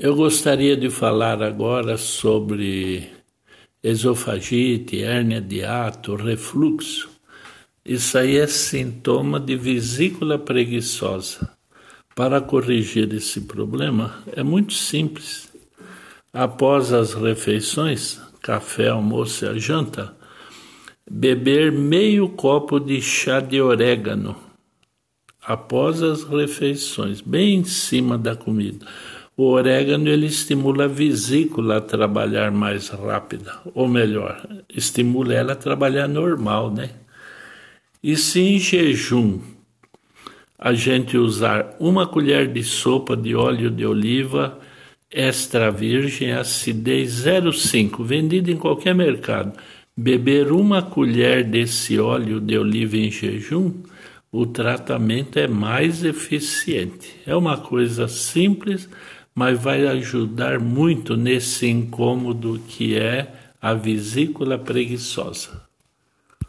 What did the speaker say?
Eu gostaria de falar agora sobre esofagite, hérnia de ato, refluxo. Isso aí é sintoma de vesícula preguiçosa. Para corrigir esse problema é muito simples. Após as refeições, café, almoço e a janta, beber meio copo de chá de orégano após as refeições, bem em cima da comida o orégano ele estimula a vesícula a trabalhar mais rápida, ou melhor, estimula ela a trabalhar normal, né? E se em jejum a gente usar uma colher de sopa de óleo de oliva extra virgem, acidez 0,5, vendido em qualquer mercado, beber uma colher desse óleo de oliva em jejum, o tratamento é mais eficiente. É uma coisa simples mas vai ajudar muito nesse incômodo que é a vesícula preguiçosa.